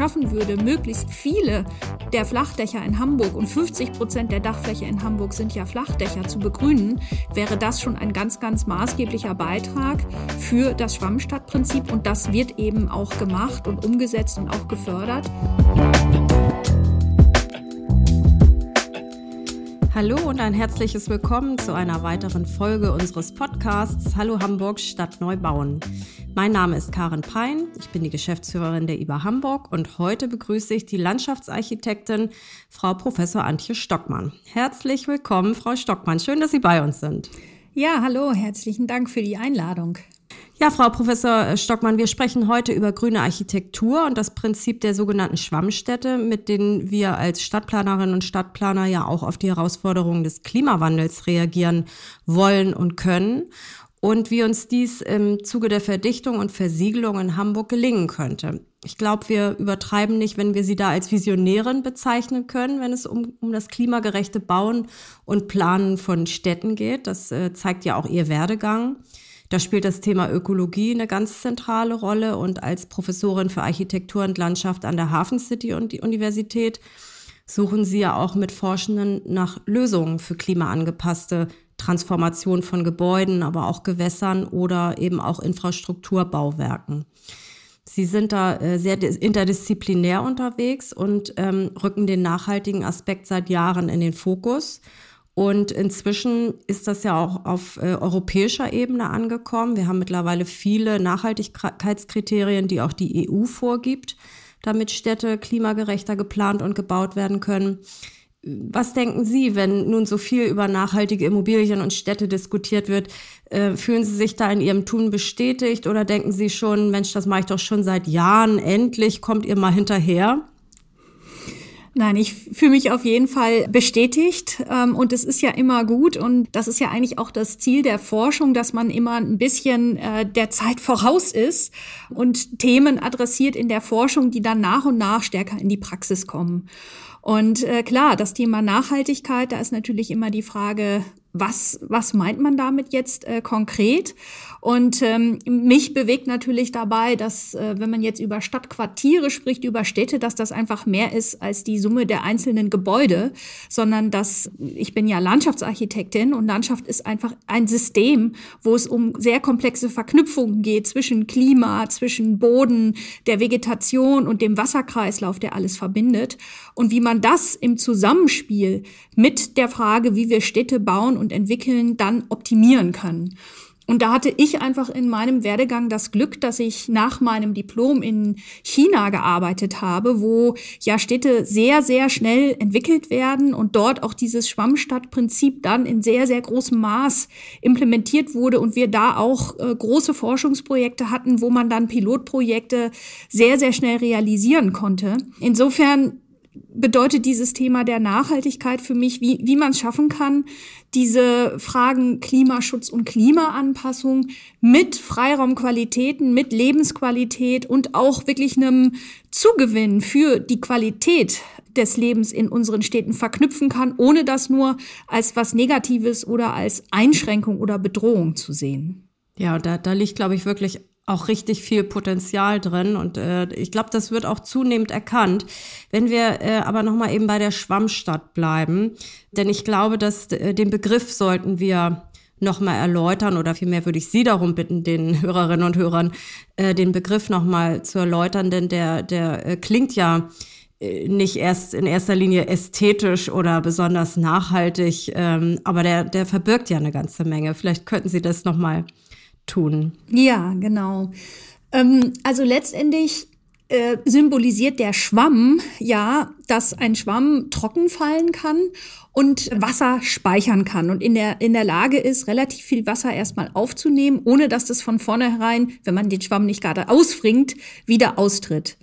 schaffen würde, möglichst viele der Flachdächer in Hamburg und 50 Prozent der Dachfläche in Hamburg sind ja Flachdächer zu begrünen, wäre das schon ein ganz, ganz maßgeblicher Beitrag für das Schwammstadtprinzip und das wird eben auch gemacht und umgesetzt und auch gefördert. Hallo und ein herzliches Willkommen zu einer weiteren Folge unseres Podcasts Hallo Hamburg Stadt neu bauen. Mein Name ist Karen Pein, ich bin die Geschäftsführerin der IBA Hamburg und heute begrüße ich die Landschaftsarchitektin Frau Professor Antje Stockmann. Herzlich willkommen, Frau Stockmann. Schön, dass Sie bei uns sind. Ja, hallo, herzlichen Dank für die Einladung. Ja, Frau Professor Stockmann, wir sprechen heute über grüne Architektur und das Prinzip der sogenannten Schwammstädte, mit denen wir als Stadtplanerinnen und Stadtplaner ja auch auf die Herausforderungen des Klimawandels reagieren wollen und können und wie uns dies im Zuge der Verdichtung und Versiegelung in Hamburg gelingen könnte. Ich glaube, wir übertreiben nicht, wenn wir sie da als Visionärin bezeichnen können, wenn es um, um das klimagerechte Bauen und Planen von Städten geht. Das äh, zeigt ja auch ihr Werdegang. Da spielt das Thema Ökologie eine ganz zentrale Rolle und als Professorin für Architektur und Landschaft an der Hafen City und die Universität suchen Sie ja auch mit Forschenden nach Lösungen für klimaangepasste Transformation von Gebäuden, aber auch Gewässern oder eben auch Infrastrukturbauwerken. Sie sind da äh, sehr interdisziplinär unterwegs und ähm, rücken den nachhaltigen Aspekt seit Jahren in den Fokus. Und inzwischen ist das ja auch auf äh, europäischer Ebene angekommen. Wir haben mittlerweile viele Nachhaltigkeitskriterien, die auch die EU vorgibt, damit Städte klimagerechter geplant und gebaut werden können. Was denken Sie, wenn nun so viel über nachhaltige Immobilien und Städte diskutiert wird? Äh, fühlen Sie sich da in Ihrem Tun bestätigt oder denken Sie schon, Mensch, das mache ich doch schon seit Jahren, endlich kommt ihr mal hinterher? Nein, ich fühle mich auf jeden Fall bestätigt ähm, und es ist ja immer gut und das ist ja eigentlich auch das Ziel der Forschung, dass man immer ein bisschen äh, der Zeit voraus ist und Themen adressiert in der Forschung, die dann nach und nach stärker in die Praxis kommen. Und äh, klar, das Thema Nachhaltigkeit, da ist natürlich immer die Frage, was, was meint man damit jetzt äh, konkret? Und ähm, mich bewegt natürlich dabei, dass äh, wenn man jetzt über Stadtquartiere spricht, über Städte, dass das einfach mehr ist als die Summe der einzelnen Gebäude, sondern dass ich bin ja Landschaftsarchitektin und Landschaft ist einfach ein System, wo es um sehr komplexe Verknüpfungen geht zwischen Klima, zwischen Boden, der Vegetation und dem Wasserkreislauf, der alles verbindet. Und wie man das im Zusammenspiel mit der Frage, wie wir Städte bauen und entwickeln, dann optimieren können. Und da hatte ich einfach in meinem Werdegang das Glück, dass ich nach meinem Diplom in China gearbeitet habe, wo ja Städte sehr, sehr schnell entwickelt werden und dort auch dieses Schwammstadtprinzip dann in sehr, sehr großem Maß implementiert wurde und wir da auch äh, große Forschungsprojekte hatten, wo man dann Pilotprojekte sehr, sehr schnell realisieren konnte. Insofern bedeutet dieses Thema der Nachhaltigkeit für mich, wie, wie man es schaffen kann, diese Fragen Klimaschutz und Klimaanpassung mit Freiraumqualitäten, mit Lebensqualität und auch wirklich einem Zugewinn für die Qualität des Lebens in unseren Städten verknüpfen kann, ohne das nur als was Negatives oder als Einschränkung oder Bedrohung zu sehen. Ja, da, da liegt, glaube ich, wirklich auch richtig viel Potenzial drin und äh, ich glaube, das wird auch zunehmend erkannt. Wenn wir äh, aber noch mal eben bei der Schwammstadt bleiben, denn ich glaube, dass äh, den Begriff sollten wir noch mal erläutern oder vielmehr würde ich Sie darum bitten, den Hörerinnen und Hörern äh, den Begriff noch mal zu erläutern, denn der der äh, klingt ja äh, nicht erst in erster Linie ästhetisch oder besonders nachhaltig, ähm, aber der der verbirgt ja eine ganze Menge. Vielleicht könnten Sie das noch mal tun. Ja, genau. Ähm, also letztendlich äh, symbolisiert der Schwamm ja, dass ein Schwamm trocken fallen kann und Wasser speichern kann und in der, in der Lage ist, relativ viel Wasser erstmal aufzunehmen, ohne dass das von vornherein, wenn man den Schwamm nicht gerade ausfringt, wieder austritt.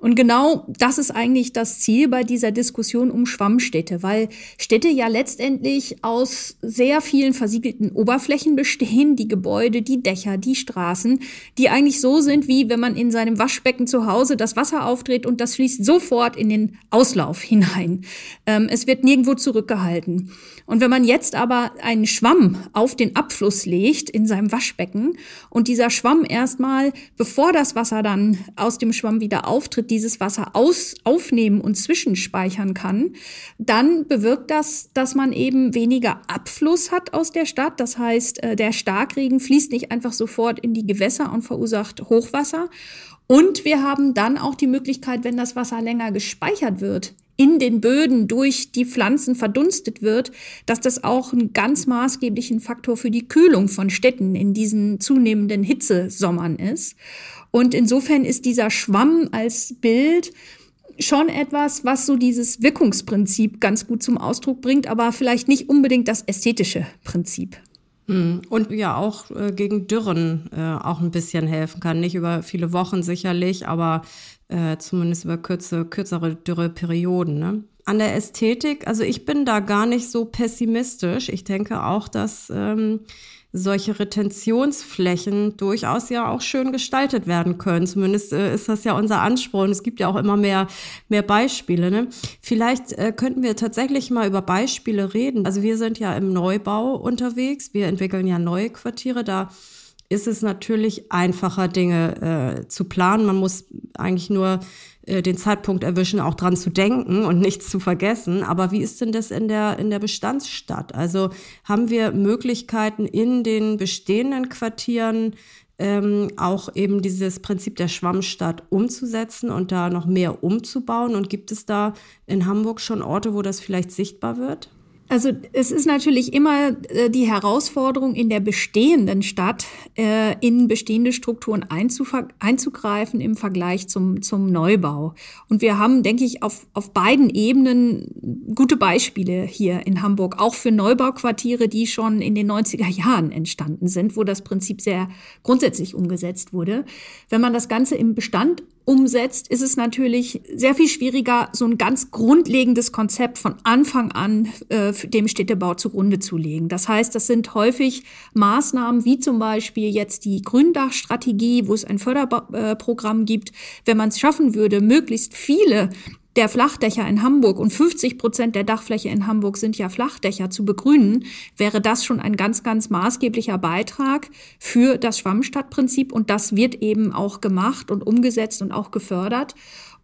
Und genau das ist eigentlich das Ziel bei dieser Diskussion um Schwammstädte, weil Städte ja letztendlich aus sehr vielen versiegelten Oberflächen bestehen, die Gebäude, die Dächer, die Straßen, die eigentlich so sind, wie wenn man in seinem Waschbecken zu Hause das Wasser aufdreht und das fließt sofort in den Auslauf hinein. Ähm, es wird nirgendwo zurückgehalten. Und wenn man jetzt aber einen Schwamm auf den Abfluss legt in seinem Waschbecken und dieser Schwamm erstmal, bevor das Wasser dann aus dem Schwamm wieder auftritt, dieses Wasser aus, aufnehmen und zwischenspeichern kann, dann bewirkt das, dass man eben weniger Abfluss hat aus der Stadt. Das heißt, äh, der Starkregen fließt nicht einfach sofort in die Gewässer und verursacht Hochwasser. Und wir haben dann auch die Möglichkeit, wenn das Wasser länger gespeichert wird, in den Böden durch die Pflanzen verdunstet wird, dass das auch einen ganz maßgeblichen Faktor für die Kühlung von Städten in diesen zunehmenden Hitzesommern ist. Und insofern ist dieser Schwamm als Bild schon etwas, was so dieses Wirkungsprinzip ganz gut zum Ausdruck bringt, aber vielleicht nicht unbedingt das ästhetische Prinzip. Hm. Und ja, auch äh, gegen Dürren äh, auch ein bisschen helfen kann. Nicht über viele Wochen sicherlich, aber äh, zumindest über kürze, kürzere Dürreperioden. Ne? An der Ästhetik, also ich bin da gar nicht so pessimistisch. Ich denke auch, dass ähm, solche Retentionsflächen durchaus ja auch schön gestaltet werden können. Zumindest äh, ist das ja unser Anspruch und es gibt ja auch immer mehr, mehr Beispiele. Ne? Vielleicht äh, könnten wir tatsächlich mal über Beispiele reden. Also wir sind ja im Neubau unterwegs, wir entwickeln ja neue Quartiere, da ist es natürlich einfacher, Dinge äh, zu planen. Man muss eigentlich nur den Zeitpunkt erwischen, auch dran zu denken und nichts zu vergessen. Aber wie ist denn das in der, in der Bestandsstadt? Also haben wir Möglichkeiten in den bestehenden Quartieren ähm, auch eben dieses Prinzip der Schwammstadt umzusetzen und da noch mehr umzubauen? Und gibt es da in Hamburg schon Orte, wo das vielleicht sichtbar wird? Also es ist natürlich immer äh, die Herausforderung in der bestehenden Stadt, äh, in bestehende Strukturen einzugreifen im Vergleich zum, zum Neubau. Und wir haben, denke ich, auf, auf beiden Ebenen gute Beispiele hier in Hamburg, auch für Neubauquartiere, die schon in den 90er Jahren entstanden sind, wo das Prinzip sehr grundsätzlich umgesetzt wurde. Wenn man das Ganze im Bestand umsetzt, ist es natürlich sehr viel schwieriger, so ein ganz grundlegendes Konzept von Anfang an äh, dem Städtebau zugrunde zu legen. Das heißt, das sind häufig Maßnahmen wie zum Beispiel jetzt die Gründachstrategie, wo es ein Förderprogramm gibt. Wenn man es schaffen würde, möglichst viele der Flachdächer in Hamburg und 50 Prozent der Dachfläche in Hamburg sind ja Flachdächer zu begrünen, wäre das schon ein ganz, ganz maßgeblicher Beitrag für das Schwammstadtprinzip und das wird eben auch gemacht und umgesetzt und auch gefördert.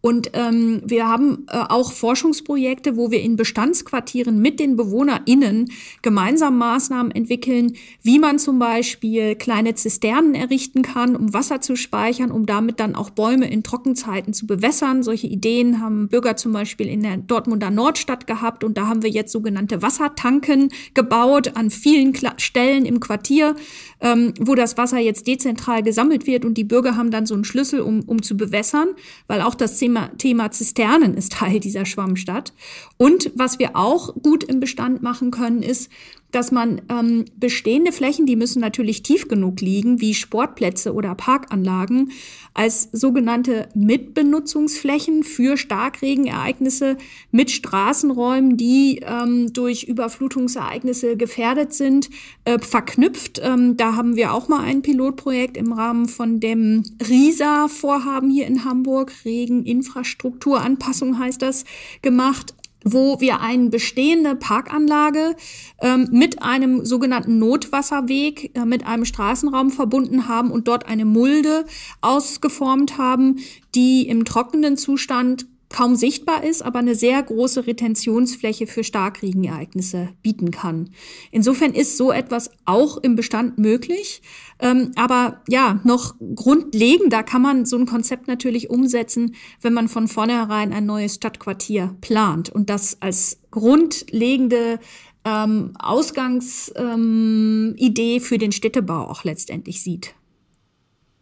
Und ähm, wir haben äh, auch Forschungsprojekte, wo wir in Bestandsquartieren mit den BewohnerInnen gemeinsam Maßnahmen entwickeln, wie man zum Beispiel kleine Zisternen errichten kann, um Wasser zu speichern, um damit dann auch Bäume in Trockenzeiten zu bewässern. Solche Ideen haben Bürger zum Beispiel in der Dortmunder Nordstadt gehabt und da haben wir jetzt sogenannte Wassertanken gebaut an vielen Kla Stellen im Quartier, ähm, wo das Wasser jetzt dezentral gesammelt wird und die Bürger haben dann so einen Schlüssel, um, um zu bewässern, weil auch das Thema Thema, Thema Zisternen ist Teil dieser Schwammstadt. Und was wir auch gut im Bestand machen können, ist, dass man ähm, bestehende Flächen, die müssen natürlich tief genug liegen, wie Sportplätze oder Parkanlagen, als sogenannte Mitbenutzungsflächen für Starkregenereignisse mit Straßenräumen, die ähm, durch Überflutungsereignisse gefährdet sind, äh, verknüpft. Ähm, da haben wir auch mal ein Pilotprojekt im Rahmen von dem RISA-Vorhaben hier in Hamburg, Regeninfrastrukturanpassung heißt das, gemacht wo wir eine bestehende Parkanlage ähm, mit einem sogenannten Notwasserweg, äh, mit einem Straßenraum verbunden haben und dort eine Mulde ausgeformt haben, die im trockenen Zustand kaum sichtbar ist, aber eine sehr große Retentionsfläche für Starkregenereignisse bieten kann. Insofern ist so etwas auch im Bestand möglich. Ähm, aber ja, noch grundlegender kann man so ein Konzept natürlich umsetzen, wenn man von vornherein ein neues Stadtquartier plant und das als grundlegende ähm, Ausgangsidee ähm, für den Städtebau auch letztendlich sieht.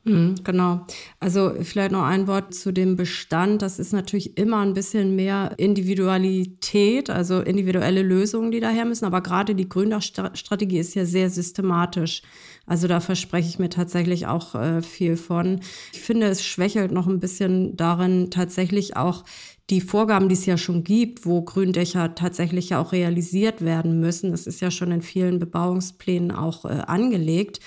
Mhm, genau. Also vielleicht noch ein Wort zu dem Bestand. Das ist natürlich immer ein bisschen mehr Individualität, also individuelle Lösungen, die daher müssen. Aber gerade die Gründachstrategie ist ja sehr systematisch. Also da verspreche ich mir tatsächlich auch äh, viel von. Ich finde, es schwächelt noch ein bisschen darin, tatsächlich auch die Vorgaben, die es ja schon gibt, wo Gründächer tatsächlich ja auch realisiert werden müssen. Das ist ja schon in vielen Bebauungsplänen auch äh, angelegt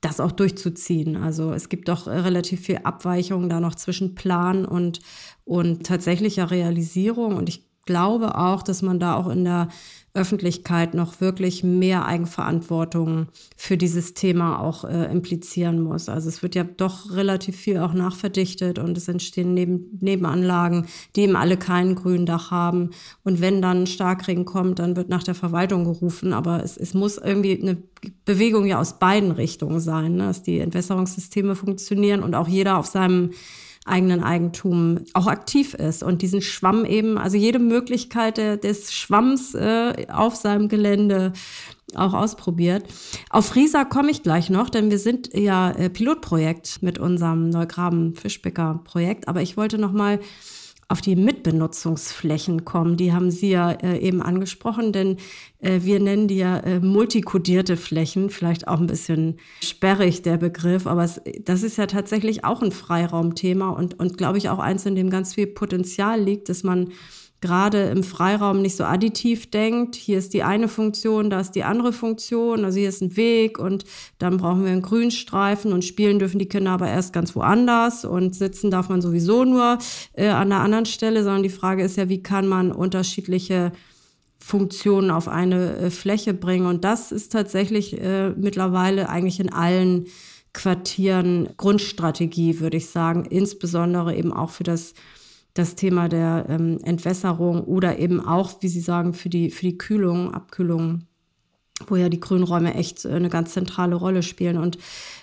das auch durchzuziehen. Also es gibt doch relativ viel Abweichung da noch zwischen Plan und, und tatsächlicher Realisierung. Und ich glaube auch, dass man da auch in der Öffentlichkeit noch wirklich mehr Eigenverantwortung für dieses Thema auch äh, implizieren muss. Also es wird ja doch relativ viel auch nachverdichtet und es entstehen Neben Nebenanlagen, die eben alle kein Gründach haben. Und wenn dann Starkregen kommt, dann wird nach der Verwaltung gerufen. Aber es, es muss irgendwie eine Bewegung ja aus beiden Richtungen sein, ne? dass die Entwässerungssysteme funktionieren und auch jeder auf seinem eigenen Eigentum auch aktiv ist und diesen Schwamm eben, also jede Möglichkeit des Schwamms äh, auf seinem Gelände auch ausprobiert. Auf Riesa komme ich gleich noch, denn wir sind ja äh, Pilotprojekt mit unserem Neugraben Fischbecker Projekt, aber ich wollte noch mal auf die Mitbenutzungsflächen kommen. Die haben Sie ja äh, eben angesprochen, denn äh, wir nennen die ja äh, multikodierte Flächen, vielleicht auch ein bisschen sperrig der Begriff, aber es, das ist ja tatsächlich auch ein Freiraumthema und, und glaube ich auch eins, in dem ganz viel Potenzial liegt, dass man gerade im Freiraum nicht so additiv denkt, hier ist die eine Funktion, da ist die andere Funktion, also hier ist ein Weg und dann brauchen wir einen Grünstreifen und spielen dürfen die Kinder aber erst ganz woanders und sitzen darf man sowieso nur äh, an der anderen Stelle, sondern die Frage ist ja, wie kann man unterschiedliche Funktionen auf eine äh, Fläche bringen? Und das ist tatsächlich äh, mittlerweile eigentlich in allen Quartieren Grundstrategie, würde ich sagen, insbesondere eben auch für das das Thema der ähm, Entwässerung oder eben auch, wie Sie sagen, für die, für die Kühlung, Abkühlung, wo ja die Grünräume echt äh, eine ganz zentrale Rolle spielen. Und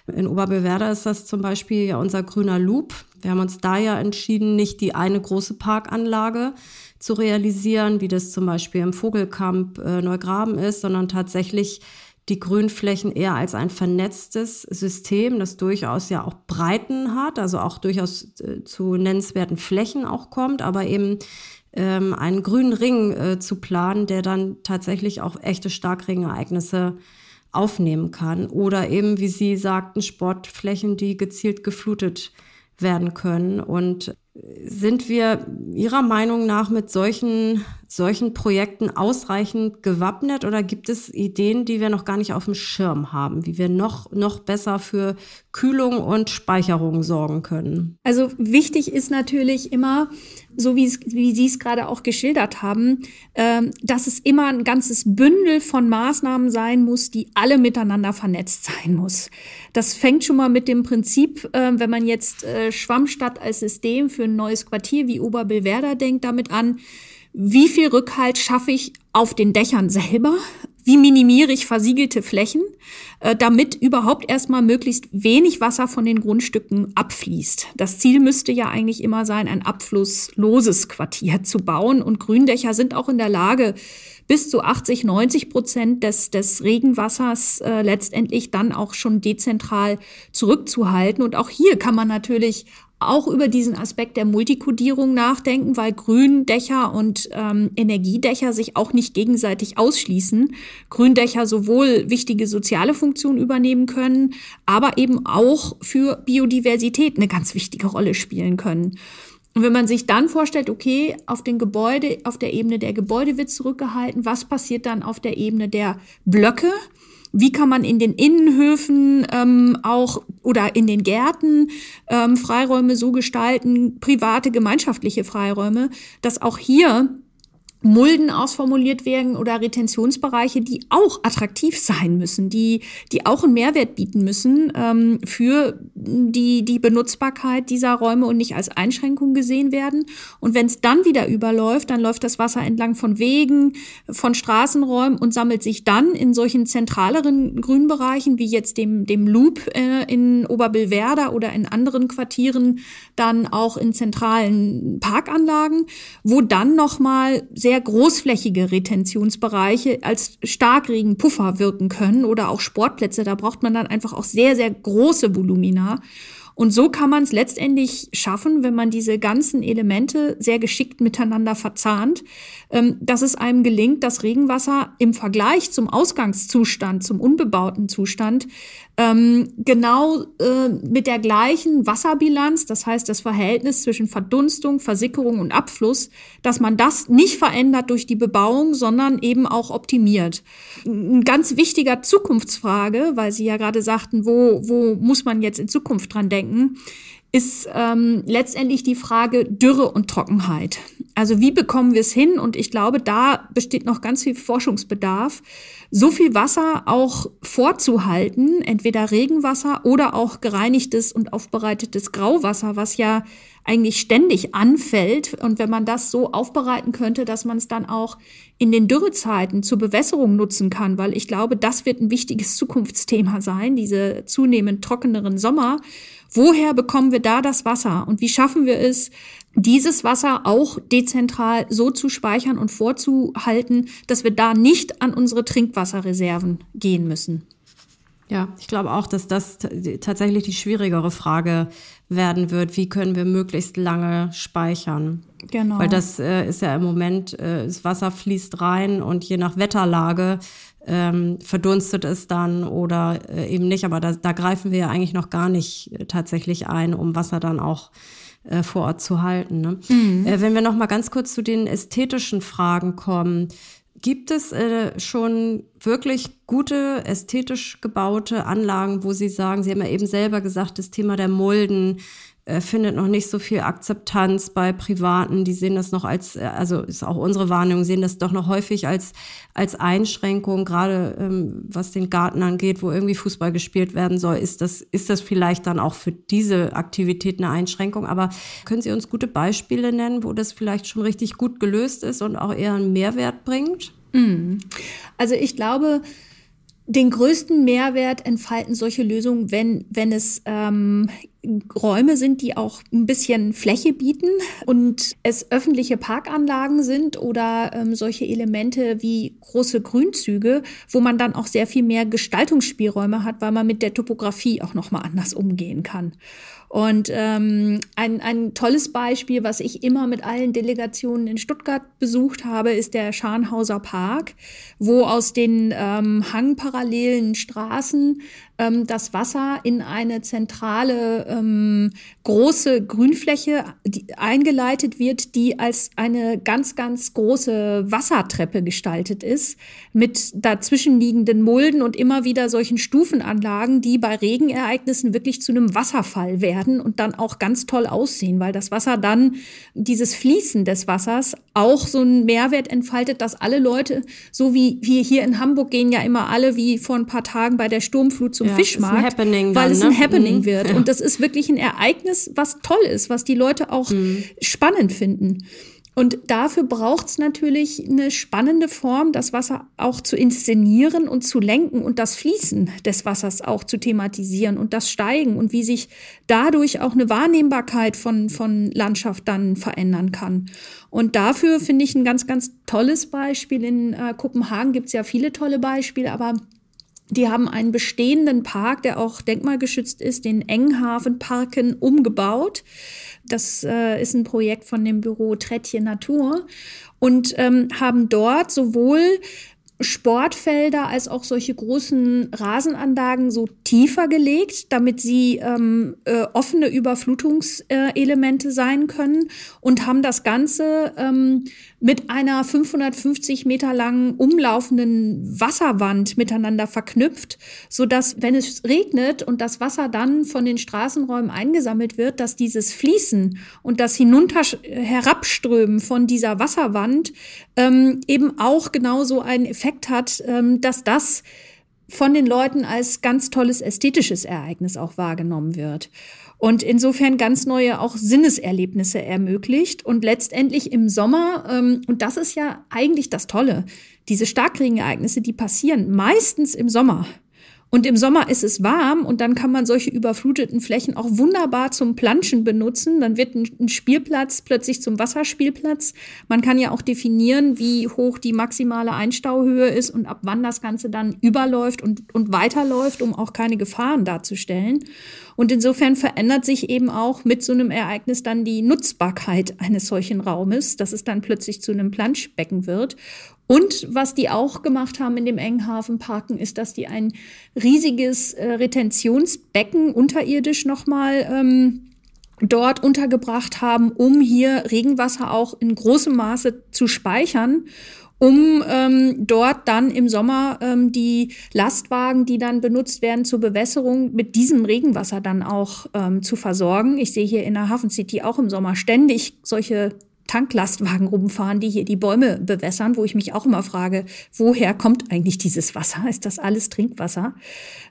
in Oberbewerder ist das zum Beispiel ja unser grüner Loop. Wir haben uns da ja entschieden, nicht die eine große Parkanlage zu realisieren, wie das zum Beispiel im Vogelkamp äh, Neugraben ist, sondern tatsächlich die Grünflächen eher als ein vernetztes System, das durchaus ja auch Breiten hat, also auch durchaus äh, zu nennenswerten Flächen auch kommt, aber eben ähm, einen grünen Ring äh, zu planen, der dann tatsächlich auch echte Starkregenereignisse aufnehmen kann. Oder eben, wie Sie sagten, Sportflächen, die gezielt geflutet werden können. Und sind wir Ihrer Meinung nach mit solchen, solchen Projekten ausreichend gewappnet oder gibt es Ideen, die wir noch gar nicht auf dem Schirm haben, wie wir noch, noch besser für Kühlung und Speicherung sorgen können? Also wichtig ist natürlich immer, so wie, wie Sie es gerade auch geschildert haben, äh, dass es immer ein ganzes Bündel von Maßnahmen sein muss, die alle miteinander vernetzt sein muss. Das fängt schon mal mit dem Prinzip, äh, wenn man jetzt äh, Schwammstadt als System für ein neues Quartier wie Oberbillwerder denkt, damit an, wie viel Rückhalt schaffe ich auf den Dächern selber? Wie minimiere ich versiegelte Flächen, äh, damit überhaupt erstmal möglichst wenig Wasser von den Grundstücken abfließt? Das Ziel müsste ja eigentlich immer sein, ein abflussloses Quartier zu bauen. Und Gründächer sind auch in der Lage, bis zu 80, 90 Prozent des, des Regenwassers äh, letztendlich dann auch schon dezentral zurückzuhalten. Und auch hier kann man natürlich auch über diesen Aspekt der Multikodierung nachdenken, weil Gründächer und ähm, Energiedächer sich auch nicht gegenseitig ausschließen. Gründächer sowohl wichtige soziale Funktionen übernehmen können, aber eben auch für Biodiversität eine ganz wichtige Rolle spielen können. Und wenn man sich dann vorstellt, okay, auf den Gebäude, auf der Ebene der Gebäude wird zurückgehalten, was passiert dann auf der Ebene der Blöcke? Wie kann man in den Innenhöfen ähm, auch oder in den Gärten ähm, Freiräume so gestalten, private, gemeinschaftliche Freiräume, dass auch hier Mulden ausformuliert werden oder Retentionsbereiche, die auch attraktiv sein müssen, die, die auch einen Mehrwert bieten müssen ähm, für die, die Benutzbarkeit dieser Räume und nicht als Einschränkung gesehen werden. Und wenn es dann wieder überläuft, dann läuft das Wasser entlang von Wegen, von Straßenräumen und sammelt sich dann in solchen zentraleren Grünbereichen wie jetzt dem, dem Loop äh, in Oberbillwerder oder in anderen Quartieren dann auch in zentralen Parkanlagen, wo dann nochmal sehr sehr großflächige Retentionsbereiche als Starkregenpuffer wirken können oder auch Sportplätze. Da braucht man dann einfach auch sehr, sehr große Volumina. Und so kann man es letztendlich schaffen, wenn man diese ganzen Elemente sehr geschickt miteinander verzahnt, ähm, dass es einem gelingt, das Regenwasser im Vergleich zum Ausgangszustand, zum unbebauten Zustand, ähm, genau äh, mit der gleichen Wasserbilanz, das heißt das Verhältnis zwischen Verdunstung, Versickerung und Abfluss, dass man das nicht verändert durch die Bebauung, sondern eben auch optimiert. Ein ganz wichtiger Zukunftsfrage, weil Sie ja gerade sagten, wo, wo muss man jetzt in Zukunft dran denken, ist ähm, letztendlich die Frage Dürre und Trockenheit. Also wie bekommen wir es hin? Und ich glaube, da besteht noch ganz viel Forschungsbedarf, so viel Wasser auch vorzuhalten, entweder Regenwasser oder auch gereinigtes und aufbereitetes Grauwasser, was ja eigentlich ständig anfällt. Und wenn man das so aufbereiten könnte, dass man es dann auch in den Dürrezeiten zur Bewässerung nutzen kann, weil ich glaube, das wird ein wichtiges Zukunftsthema sein, diese zunehmend trockeneren Sommer. Woher bekommen wir da das Wasser und wie schaffen wir es, dieses Wasser auch dezentral so zu speichern und vorzuhalten, dass wir da nicht an unsere Trinkwasserreserven gehen müssen? Ja, ich glaube auch, dass das tatsächlich die schwierigere Frage werden wird. Wie können wir möglichst lange speichern? Genau. Weil das äh, ist ja im Moment, äh, das Wasser fließt rein und je nach Wetterlage ähm, verdunstet es dann oder äh, eben nicht. Aber da, da greifen wir ja eigentlich noch gar nicht äh, tatsächlich ein, um Wasser dann auch äh, vor Ort zu halten. Ne? Mhm. Äh, wenn wir noch mal ganz kurz zu den ästhetischen Fragen kommen. Gibt es äh, schon wirklich gute, ästhetisch gebaute Anlagen, wo Sie sagen, Sie haben ja eben selber gesagt, das Thema der Mulden findet noch nicht so viel Akzeptanz bei Privaten. Die sehen das noch als, äh, also ist auch unsere Wahrnehmung, sehen das doch noch häufig als, als Einschränkung, gerade ähm, was den Garten angeht, wo irgendwie Fußball gespielt werden soll. Ist das, ist das vielleicht dann auch für diese Aktivität eine Einschränkung? Aber können Sie uns gute Beispiele nennen, wo das vielleicht schon richtig gut gelöst ist und auch eher einen Mehrwert bringt? Mm. Also ich glaube, den größten Mehrwert entfalten solche Lösungen, wenn, wenn es ähm, Räume sind, die auch ein bisschen Fläche bieten und es öffentliche Parkanlagen sind oder ähm, solche Elemente wie große Grünzüge, wo man dann auch sehr viel mehr Gestaltungsspielräume hat, weil man mit der Topografie auch noch mal anders umgehen kann. Und ähm, ein, ein tolles Beispiel, was ich immer mit allen Delegationen in Stuttgart besucht habe, ist der Scharnhauser Park, wo aus den ähm, hangparallelen Straßen ähm, das Wasser in eine zentrale ähm, große Grünfläche eingeleitet wird, die als eine ganz, ganz große Wassertreppe gestaltet ist, mit dazwischenliegenden Mulden und immer wieder solchen Stufenanlagen, die bei Regenereignissen wirklich zu einem Wasserfall werden und dann auch ganz toll aussehen, weil das Wasser dann, dieses Fließen des Wassers, auch so einen Mehrwert entfaltet, dass alle Leute, so wie wir hier in Hamburg gehen ja immer alle wie vor ein paar Tagen bei der Sturmflut zum ja, Fischmarkt, weil dann, es ein ne? Happening mhm. wird. Ja. Und das ist wirklich ein Ereignis, was toll ist, was die Leute auch mhm. spannend finden. Und dafür braucht es natürlich eine spannende Form, das Wasser auch zu inszenieren und zu lenken und das Fließen des Wassers auch zu thematisieren und das Steigen und wie sich dadurch auch eine Wahrnehmbarkeit von, von Landschaft dann verändern kann. Und dafür finde ich ein ganz, ganz tolles Beispiel. In äh, Kopenhagen gibt es ja viele tolle Beispiele, aber die haben einen bestehenden Park, der auch denkmalgeschützt ist, den Enghafenparken, umgebaut. Das äh, ist ein Projekt von dem Büro Trettje Natur und ähm, haben dort sowohl Sportfelder als auch solche großen Rasenanlagen so tiefer gelegt, damit sie ähm, äh, offene Überflutungselemente sein können und haben das Ganze ähm, mit einer 550 Meter langen umlaufenden Wasserwand miteinander verknüpft, so dass wenn es regnet und das Wasser dann von den Straßenräumen eingesammelt wird, dass dieses Fließen und das hinunter herabströmen von dieser Wasserwand ähm, eben auch genauso einen Effekt hat, ähm, dass das von den Leuten als ganz tolles ästhetisches Ereignis auch wahrgenommen wird. Und insofern ganz neue auch Sinneserlebnisse ermöglicht. Und letztendlich im Sommer, ähm, und das ist ja eigentlich das Tolle, diese Starkregenereignisse, die passieren meistens im Sommer. Und im Sommer ist es warm und dann kann man solche überfluteten Flächen auch wunderbar zum Planschen benutzen. Dann wird ein, Spielplatz plötzlich zum Wasserspielplatz. Man kann ja auch definieren, wie hoch die maximale Einstauhöhe ist und ab wann das Ganze dann überläuft und, und weiterläuft, um auch keine Gefahren darzustellen. Und insofern verändert sich eben auch mit so einem Ereignis dann die Nutzbarkeit eines solchen Raumes, dass es dann plötzlich zu einem Planschbecken wird. Und was die auch gemacht haben in dem Enghafenparken, ist, dass die ein riesiges äh, Retentionsbecken unterirdisch nochmal ähm, dort untergebracht haben, um hier Regenwasser auch in großem Maße zu speichern um ähm, dort dann im Sommer ähm, die Lastwagen, die dann benutzt werden zur Bewässerung, mit diesem Regenwasser dann auch ähm, zu versorgen. Ich sehe hier in der Hafen City auch im Sommer ständig solche Tanklastwagen rumfahren, die hier die Bäume bewässern, wo ich mich auch immer frage, woher kommt eigentlich dieses Wasser? Ist das alles Trinkwasser?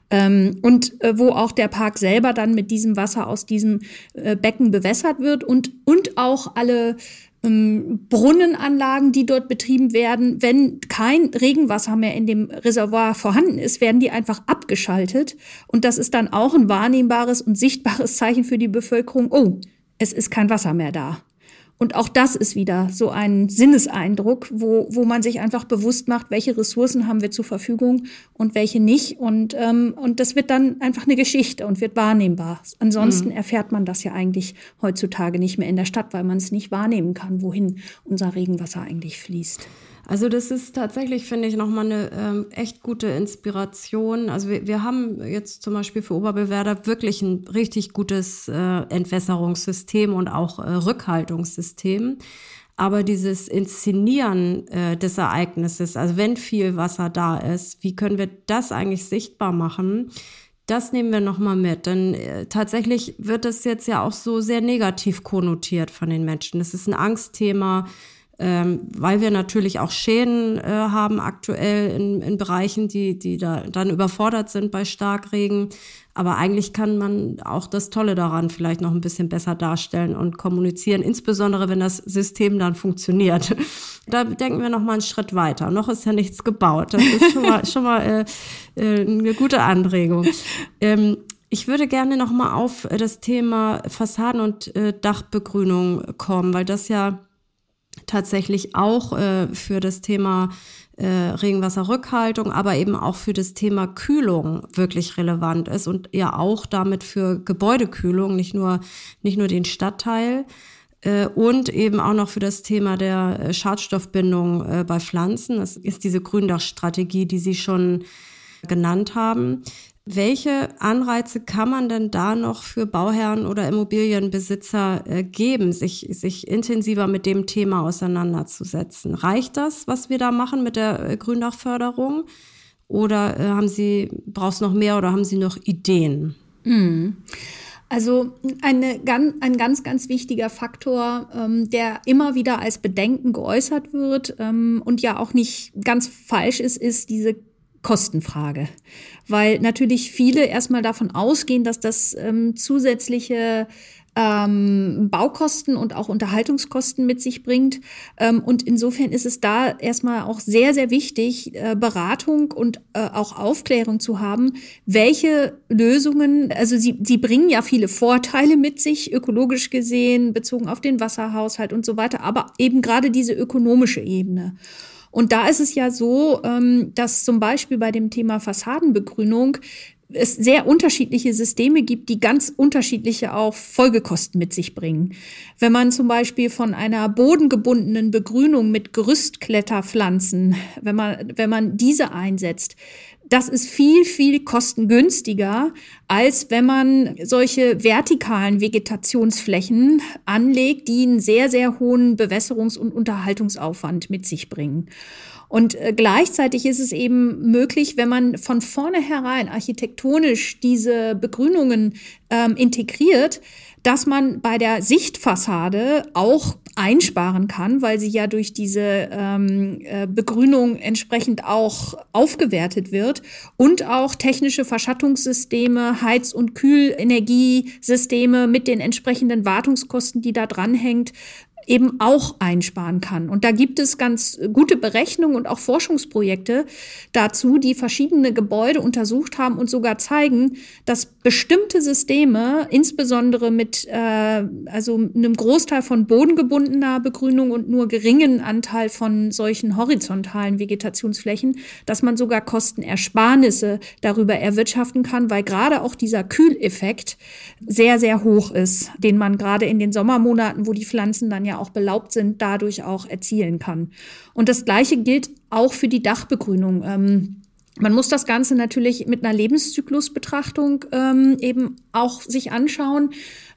Ähm, und äh, wo auch der Park selber dann mit diesem Wasser aus diesem äh, Becken bewässert wird und, und auch alle ähm, Brunnenanlagen, die dort betrieben werden. Wenn kein Regenwasser mehr in dem Reservoir vorhanden ist, werden die einfach abgeschaltet. Und das ist dann auch ein wahrnehmbares und sichtbares Zeichen für die Bevölkerung, oh, es ist kein Wasser mehr da. Und auch das ist wieder so ein Sinneseindruck, wo, wo man sich einfach bewusst macht, welche Ressourcen haben wir zur Verfügung und welche nicht. Und, ähm, und das wird dann einfach eine Geschichte und wird wahrnehmbar. Ansonsten mhm. erfährt man das ja eigentlich heutzutage nicht mehr in der Stadt, weil man es nicht wahrnehmen kann, wohin unser Regenwasser eigentlich fließt. Also das ist tatsächlich, finde ich, nochmal eine ähm, echt gute Inspiration. Also wir, wir haben jetzt zum Beispiel für Oberbewerder wirklich ein richtig gutes äh, Entwässerungssystem und auch äh, Rückhaltungssystem. Aber dieses Inszenieren äh, des Ereignisses, also wenn viel Wasser da ist, wie können wir das eigentlich sichtbar machen? Das nehmen wir nochmal mit, denn äh, tatsächlich wird es jetzt ja auch so sehr negativ konnotiert von den Menschen. Es ist ein Angstthema ähm, weil wir natürlich auch Schäden äh, haben aktuell in, in Bereichen, die, die da dann überfordert sind bei Starkregen. Aber eigentlich kann man auch das Tolle daran vielleicht noch ein bisschen besser darstellen und kommunizieren, insbesondere wenn das System dann funktioniert. Da denken wir noch mal einen Schritt weiter. Noch ist ja nichts gebaut. Das ist schon mal, schon mal äh, äh, eine gute Anregung. Ähm, ich würde gerne noch mal auf das Thema Fassaden und äh, Dachbegrünung kommen, weil das ja tatsächlich auch äh, für das Thema äh, Regenwasserrückhaltung, aber eben auch für das Thema Kühlung wirklich relevant ist und ja auch damit für Gebäudekühlung, nicht nur, nicht nur den Stadtteil äh, und eben auch noch für das Thema der äh, Schadstoffbindung äh, bei Pflanzen. Das ist diese Gründachstrategie, die Sie schon genannt haben. Welche Anreize kann man denn da noch für Bauherren oder Immobilienbesitzer äh, geben, sich, sich intensiver mit dem Thema auseinanderzusetzen? Reicht das, was wir da machen mit der äh, Gründachförderung? Oder äh, haben Sie, brauchst noch mehr oder haben Sie noch Ideen? Mhm. Also eine, ein ganz, ganz wichtiger Faktor, ähm, der immer wieder als Bedenken geäußert wird ähm, und ja auch nicht ganz falsch ist, ist diese Kostenfrage. Weil natürlich viele erstmal davon ausgehen, dass das ähm, zusätzliche ähm, Baukosten und auch Unterhaltungskosten mit sich bringt. Ähm, und insofern ist es da erstmal auch sehr, sehr wichtig, äh, Beratung und äh, auch Aufklärung zu haben, welche Lösungen, also sie, sie bringen ja viele Vorteile mit sich, ökologisch gesehen, bezogen auf den Wasserhaushalt und so weiter, aber eben gerade diese ökonomische Ebene. Und da ist es ja so, ähm, dass zum Beispiel bei dem Thema Fassadenbegrünung es sehr unterschiedliche Systeme gibt, die ganz unterschiedliche auch Folgekosten mit sich bringen. Wenn man zum Beispiel von einer bodengebundenen Begrünung mit Gerüstkletterpflanzen, wenn man, wenn man diese einsetzt, das ist viel, viel kostengünstiger, als wenn man solche vertikalen Vegetationsflächen anlegt, die einen sehr, sehr hohen Bewässerungs- und Unterhaltungsaufwand mit sich bringen. Und äh, gleichzeitig ist es eben möglich, wenn man von vornherein architektonisch diese Begrünungen ähm, integriert, dass man bei der Sichtfassade auch einsparen kann, weil sie ja durch diese ähm, äh, Begrünung entsprechend auch aufgewertet wird und auch technische Verschattungssysteme, Heiz- und Kühlenergiesysteme mit den entsprechenden Wartungskosten, die da dranhängt, eben auch einsparen kann. Und da gibt es ganz gute Berechnungen und auch Forschungsprojekte dazu, die verschiedene Gebäude untersucht haben und sogar zeigen, dass bestimmte Systeme, insbesondere mit äh, also einem Großteil von bodengebundener Begrünung und nur geringen Anteil von solchen horizontalen Vegetationsflächen, dass man sogar Kostenersparnisse darüber erwirtschaften kann, weil gerade auch dieser Kühleffekt sehr, sehr hoch ist, den man gerade in den Sommermonaten, wo die Pflanzen dann ja auch belaubt sind, dadurch auch erzielen kann. Und das Gleiche gilt auch für die Dachbegrünung. Ähm, man muss das Ganze natürlich mit einer Lebenszyklusbetrachtung ähm, eben auch sich anschauen.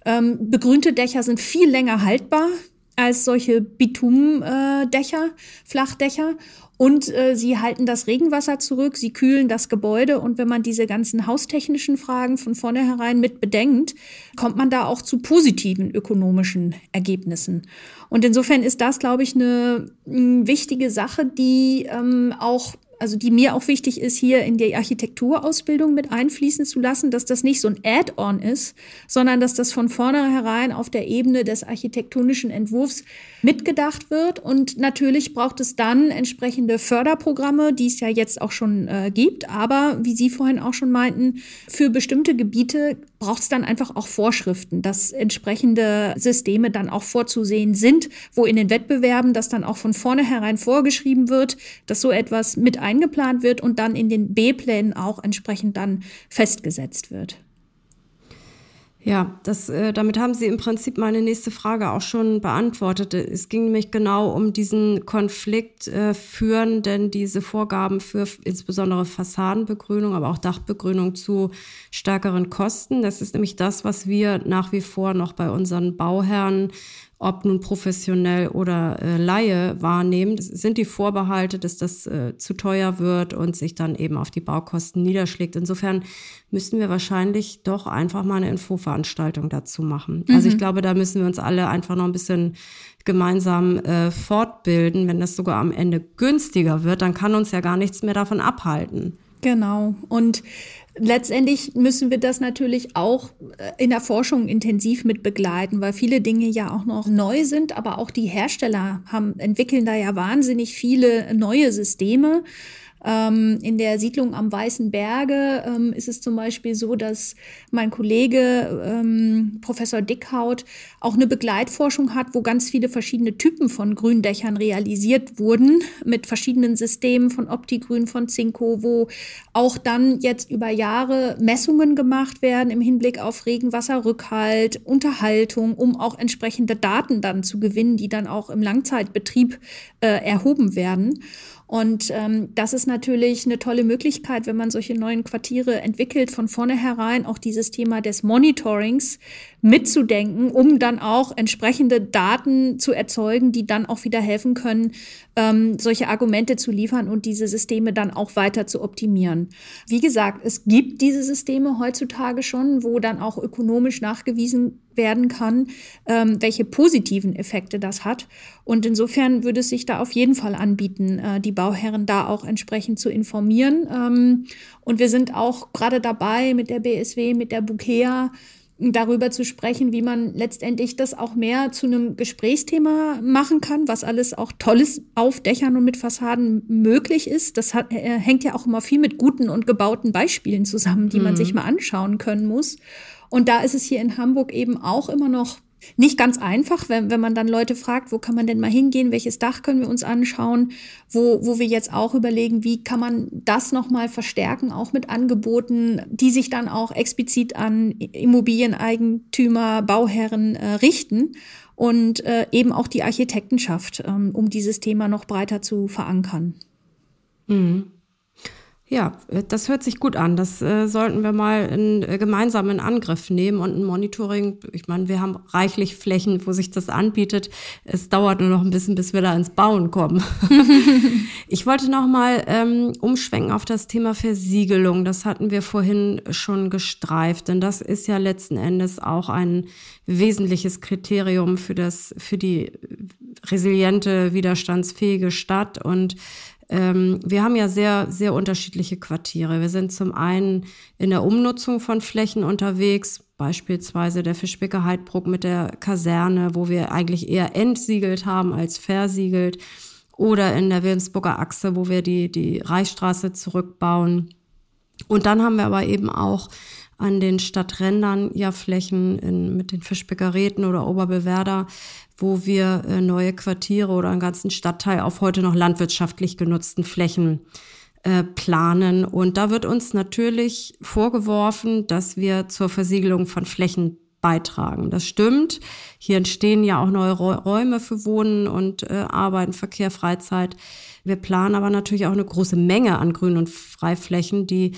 Ähm, begrünte Dächer sind viel länger haltbar als solche Bitumdächer, Flachdächer. Und äh, sie halten das Regenwasser zurück, sie kühlen das Gebäude. Und wenn man diese ganzen haustechnischen Fragen von vornherein mit bedenkt, kommt man da auch zu positiven ökonomischen Ergebnissen. Und insofern ist das, glaube ich, eine, eine wichtige Sache, die ähm, auch also die mir auch wichtig ist, hier in die Architekturausbildung mit einfließen zu lassen, dass das nicht so ein Add-on ist, sondern dass das von vornherein auf der Ebene des architektonischen Entwurfs mitgedacht wird. Und natürlich braucht es dann entsprechende Förderprogramme, die es ja jetzt auch schon äh, gibt. Aber wie Sie vorhin auch schon meinten, für bestimmte Gebiete braucht es dann einfach auch Vorschriften, dass entsprechende Systeme dann auch vorzusehen sind, wo in den Wettbewerben das dann auch von vornherein vorgeschrieben wird, dass so etwas mit eingeplant wird und dann in den B-Plänen auch entsprechend dann festgesetzt wird. Ja, das, äh, damit haben Sie im Prinzip meine nächste Frage auch schon beantwortet. Es ging nämlich genau um diesen Konflikt, äh, führen denn diese Vorgaben für insbesondere Fassadenbegrünung, aber auch Dachbegrünung zu stärkeren Kosten. Das ist nämlich das, was wir nach wie vor noch bei unseren Bauherren ob nun professionell oder äh, Laie wahrnehmen, das sind die Vorbehalte, dass das äh, zu teuer wird und sich dann eben auf die Baukosten niederschlägt. Insofern müssten wir wahrscheinlich doch einfach mal eine Infoveranstaltung dazu machen. Mhm. Also ich mhm. glaube, da müssen wir uns alle einfach noch ein bisschen gemeinsam äh, fortbilden. Wenn das sogar am Ende günstiger wird, dann kann uns ja gar nichts mehr davon abhalten. Genau. Und letztendlich müssen wir das natürlich auch äh, in der Forschung intensiv mit begleiten, weil viele Dinge ja auch noch neu sind, aber auch die Hersteller haben, entwickeln da ja wahnsinnig viele neue Systeme. Ähm, in der Siedlung am Weißen Berge ähm, ist es zum Beispiel so, dass mein Kollege ähm, Professor Dickhaut auch eine Begleitforschung hat, wo ganz viele verschiedene Typen von Gründächern realisiert wurden, mit verschiedenen Systemen von Optigrün, von Zinko, wo auch dann jetzt über Jahre Messungen gemacht werden im Hinblick auf Regenwasserrückhalt, Unterhaltung, um auch entsprechende Daten dann zu gewinnen, die dann auch im Langzeitbetrieb äh, erhoben werden. Und ähm, das ist natürlich eine tolle Möglichkeit, wenn man solche neuen Quartiere entwickelt, von vornherein auch dieses Thema des Monitorings mitzudenken, um dann auch entsprechende Daten zu erzeugen, die dann auch wieder helfen können, ähm, solche Argumente zu liefern und diese Systeme dann auch weiter zu optimieren. Wie gesagt, es gibt diese Systeme heutzutage schon, wo dann auch ökonomisch nachgewiesen werden kann, ähm, welche positiven Effekte das hat. Und insofern würde es sich da auf jeden Fall anbieten, äh, die Bauherren da auch entsprechend zu informieren. Ähm, und wir sind auch gerade dabei mit der BSW, mit der Bukea, darüber zu sprechen, wie man letztendlich das auch mehr zu einem Gesprächsthema machen kann, was alles auch Tolles auf Dächern und mit Fassaden möglich ist. Das hat, äh, hängt ja auch immer viel mit guten und gebauten Beispielen zusammen, die mhm. man sich mal anschauen können muss. Und da ist es hier in Hamburg eben auch immer noch nicht ganz einfach, wenn, wenn man dann Leute fragt, wo kann man denn mal hingehen, welches Dach können wir uns anschauen, wo, wo wir jetzt auch überlegen, wie kann man das nochmal verstärken, auch mit Angeboten, die sich dann auch explizit an Immobilieneigentümer, Bauherren äh, richten und äh, eben auch die Architektenschaft, ähm, um dieses Thema noch breiter zu verankern. Mhm. Ja, äh, das hört sich gut an. Das äh, sollten wir mal in, äh, gemeinsam in Angriff nehmen und ein Monitoring. Ich meine, wir haben reichlich Flächen, wo sich das anbietet. Es dauert nur noch ein bisschen, bis wir da ins Bauen kommen. ich wollte noch mal ähm, umschwenken auf das Thema Versiegelung. Das hatten wir vorhin schon gestreift, denn das ist ja letzten Endes auch ein wesentliches Kriterium für das, für die resiliente, widerstandsfähige Stadt und ähm, wir haben ja sehr, sehr unterschiedliche Quartiere. Wir sind zum einen in der Umnutzung von Flächen unterwegs, beispielsweise der Fischbecker Heidbruck mit der Kaserne, wo wir eigentlich eher entsiegelt haben als versiegelt. Oder in der Wilhelmsburger Achse, wo wir die, die Reichsstraße zurückbauen. Und dann haben wir aber eben auch an den Stadträndern ja Flächen in, mit den Fischbäckerräten oder Oberbewerder, wo wir äh, neue Quartiere oder einen ganzen Stadtteil auf heute noch landwirtschaftlich genutzten Flächen äh, planen. Und da wird uns natürlich vorgeworfen, dass wir zur Versiegelung von Flächen beitragen. Das stimmt. Hier entstehen ja auch neue Räume für Wohnen und äh, Arbeiten, Verkehr, Freizeit. Wir planen aber natürlich auch eine große Menge an Grün- und Freiflächen, die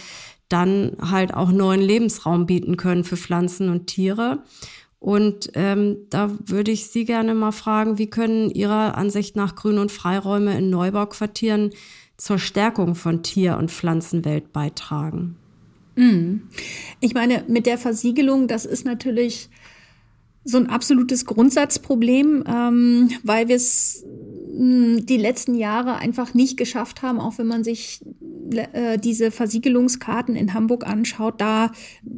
dann halt auch neuen Lebensraum bieten können für Pflanzen und Tiere. Und ähm, da würde ich Sie gerne mal fragen, wie können Ihrer Ansicht nach Grün- und Freiräume in Neubauquartieren zur Stärkung von Tier- und Pflanzenwelt beitragen? Hm. Ich meine, mit der Versiegelung, das ist natürlich so ein absolutes Grundsatzproblem, ähm, weil wir es hm, die letzten Jahre einfach nicht geschafft haben, auch wenn man sich äh, diese Versiegelungskarten in Hamburg anschaut, da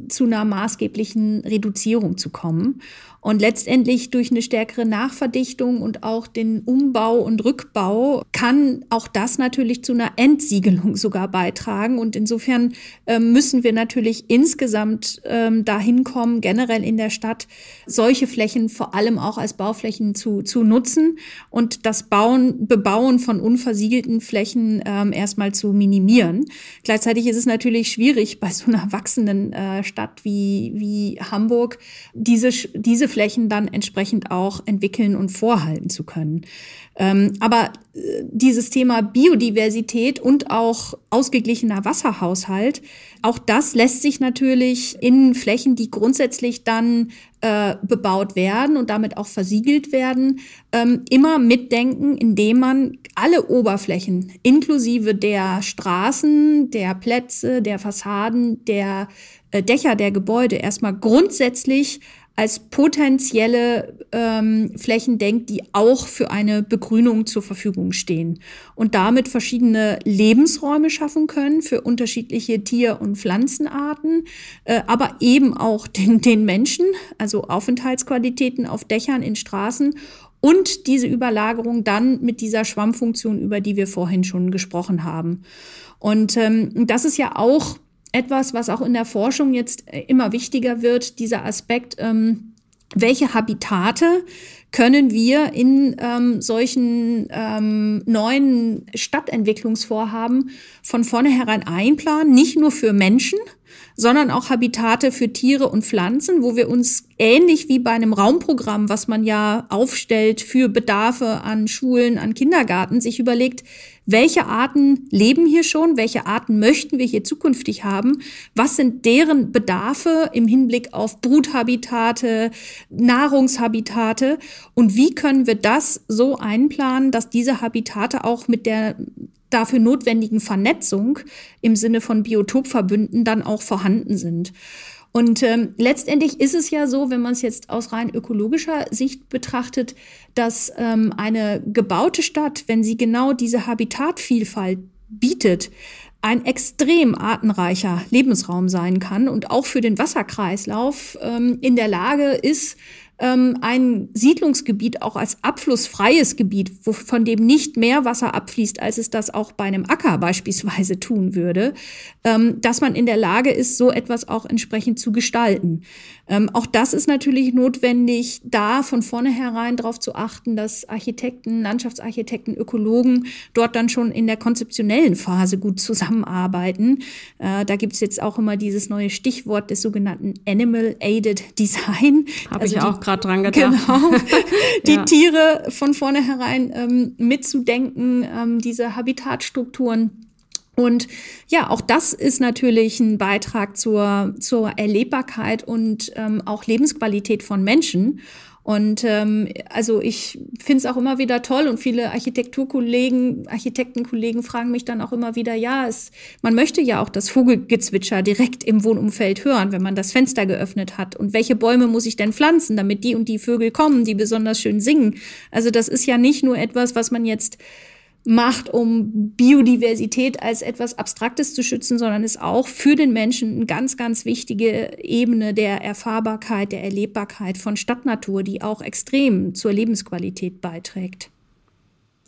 zu einer maßgeblichen Reduzierung zu kommen. Und letztendlich durch eine stärkere Nachverdichtung und auch den Umbau und Rückbau kann auch das natürlich zu einer Entsiegelung sogar beitragen. Und insofern äh, müssen wir natürlich insgesamt ähm, dahin kommen, generell in der Stadt solche Flächen vor allem auch als Bauflächen zu, zu nutzen und das Bauen, Bebauen von unversiegelten Flächen ähm, erstmal zu minimieren. Gleichzeitig ist es natürlich schwierig, bei so einer wachsenden äh, Stadt wie, wie Hamburg diese, diese Flächen dann entsprechend auch entwickeln und vorhalten zu können. Ähm, aber äh, dieses Thema Biodiversität und auch ausgeglichener Wasserhaushalt, auch das lässt sich natürlich in Flächen, die grundsätzlich dann äh, bebaut werden und damit auch versiegelt werden, ähm, immer mitdenken, indem man alle Oberflächen inklusive der Straßen, der Plätze, der Fassaden, der äh, Dächer der Gebäude erstmal grundsätzlich als potenzielle ähm, Flächen denkt, die auch für eine Begrünung zur Verfügung stehen und damit verschiedene Lebensräume schaffen können für unterschiedliche Tier- und Pflanzenarten, äh, aber eben auch den, den Menschen, also Aufenthaltsqualitäten auf Dächern, in Straßen und diese Überlagerung dann mit dieser Schwammfunktion, über die wir vorhin schon gesprochen haben. Und ähm, das ist ja auch etwas, was auch in der Forschung jetzt äh, immer wichtiger wird, dieser Aspekt, ähm, welche Habitate können wir in ähm, solchen ähm, neuen Stadtentwicklungsvorhaben von vornherein einplanen, nicht nur für Menschen, sondern auch Habitate für Tiere und Pflanzen, wo wir uns ähnlich wie bei einem Raumprogramm, was man ja aufstellt für Bedarfe an Schulen, an Kindergarten, sich überlegt, welche Arten leben hier schon, welche Arten möchten wir hier zukünftig haben, was sind deren Bedarfe im Hinblick auf Bruthabitate, Nahrungshabitate? Und wie können wir das so einplanen, dass diese Habitate auch mit der dafür notwendigen Vernetzung im Sinne von Biotopverbünden dann auch vorhanden sind. Und ähm, letztendlich ist es ja so, wenn man es jetzt aus rein ökologischer Sicht betrachtet, dass ähm, eine gebaute Stadt, wenn sie genau diese Habitatvielfalt bietet, ein extrem artenreicher Lebensraum sein kann und auch für den Wasserkreislauf ähm, in der Lage ist, ähm, ein Siedlungsgebiet auch als abflussfreies Gebiet, wo, von dem nicht mehr Wasser abfließt, als es das auch bei einem Acker beispielsweise tun würde, ähm, dass man in der Lage ist, so etwas auch entsprechend zu gestalten. Ähm, auch das ist natürlich notwendig, da von vornherein darauf zu achten, dass Architekten, Landschaftsarchitekten, Ökologen dort dann schon in der konzeptionellen Phase gut zusammenarbeiten. Äh, da gibt's jetzt auch immer dieses neue Stichwort des sogenannten Animal Aided Design. Habe also ich auch gerade dran gedacht. Genau. die ja. Tiere von vornherein ähm, mitzudenken, ähm, diese Habitatstrukturen und ja, auch das ist natürlich ein Beitrag zur, zur Erlebbarkeit und ähm, auch Lebensqualität von Menschen. Und ähm, also ich finde es auch immer wieder toll und viele Architekturkollegen, Architektenkollegen fragen mich dann auch immer wieder, ja, es, man möchte ja auch das Vogelgezwitscher direkt im Wohnumfeld hören, wenn man das Fenster geöffnet hat. Und welche Bäume muss ich denn pflanzen, damit die und die Vögel kommen, die besonders schön singen? Also das ist ja nicht nur etwas, was man jetzt macht, um Biodiversität als etwas Abstraktes zu schützen, sondern ist auch für den Menschen eine ganz, ganz wichtige Ebene der Erfahrbarkeit, der Erlebbarkeit von Stadtnatur, die auch extrem zur Lebensqualität beiträgt.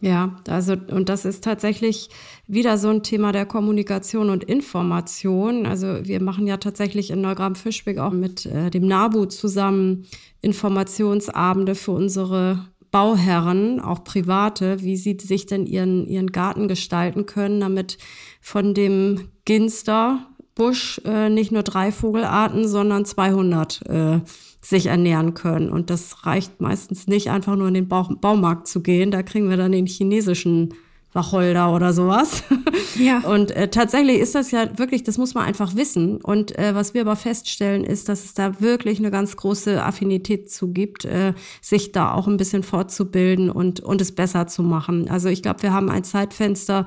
Ja, also und das ist tatsächlich wieder so ein Thema der Kommunikation und Information. Also wir machen ja tatsächlich in Neugraben-Fischbeck auch mit äh, dem NABU zusammen Informationsabende für unsere Bauherren, auch private, wie sie sich denn ihren, ihren Garten gestalten können, damit von dem Ginsterbusch äh, nicht nur drei Vogelarten, sondern 200 äh, sich ernähren können. Und das reicht meistens nicht, einfach nur in den Bauch Baumarkt zu gehen. Da kriegen wir dann den chinesischen Wacholder oder sowas. Ja. Und äh, tatsächlich ist das ja wirklich, das muss man einfach wissen. Und äh, was wir aber feststellen, ist, dass es da wirklich eine ganz große Affinität zu gibt, äh, sich da auch ein bisschen fortzubilden und, und es besser zu machen. Also ich glaube, wir haben ein Zeitfenster,